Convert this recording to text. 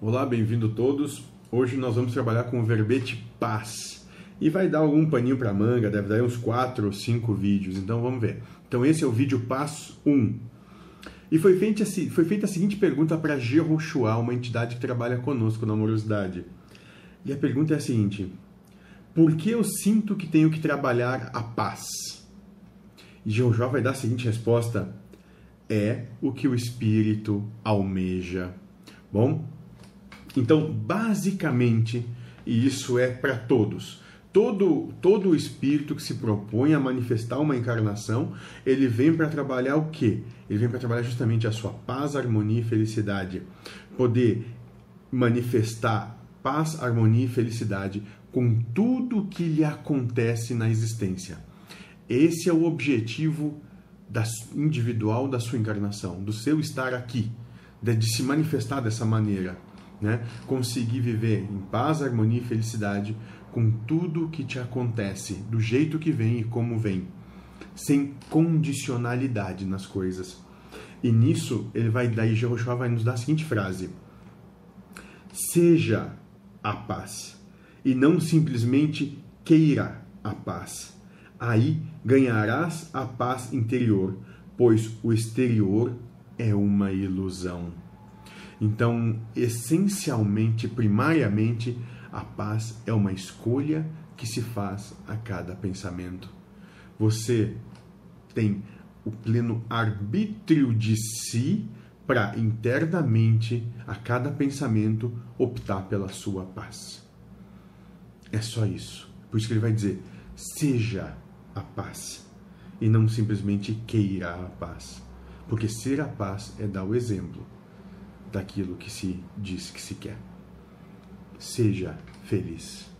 Olá, bem-vindo todos. Hoje nós vamos trabalhar com o verbete paz. E vai dar algum paninho para manga, deve dar uns 4 ou 5 vídeos, então vamos ver. Então esse é o vídeo paz 1. E foi feita, foi feita a seguinte pergunta para Jehoshua, uma entidade que trabalha conosco na amorosidade. E a pergunta é a seguinte: Por que eu sinto que tenho que trabalhar a paz? E Jehoshua vai dar a seguinte resposta: É o que o Espírito almeja. Bom, então basicamente, e isso é para todos, todo todo espírito que se propõe a manifestar uma encarnação, ele vem para trabalhar o quê? Ele vem para trabalhar justamente a sua paz, harmonia e felicidade. Poder manifestar paz, harmonia e felicidade com tudo que lhe acontece na existência. Esse é o objetivo da, individual da sua encarnação, do seu estar aqui, de, de se manifestar dessa maneira. Né? Conseguir viver em paz, harmonia e felicidade com tudo que te acontece, do jeito que vem e como vem, sem condicionalidade nas coisas. E nisso ele vai daí Jehoshua vai nos dar a seguinte frase: Seja a paz e não simplesmente queira a paz. Aí ganharás a paz interior, pois o exterior é uma ilusão. Então, essencialmente, primariamente, a paz é uma escolha que se faz a cada pensamento. Você tem o pleno arbítrio de si para internamente, a cada pensamento, optar pela sua paz. É só isso. Por isso que ele vai dizer: seja a paz e não simplesmente queira a paz. Porque ser a paz é dar o exemplo daquilo que se diz que se quer. Seja feliz.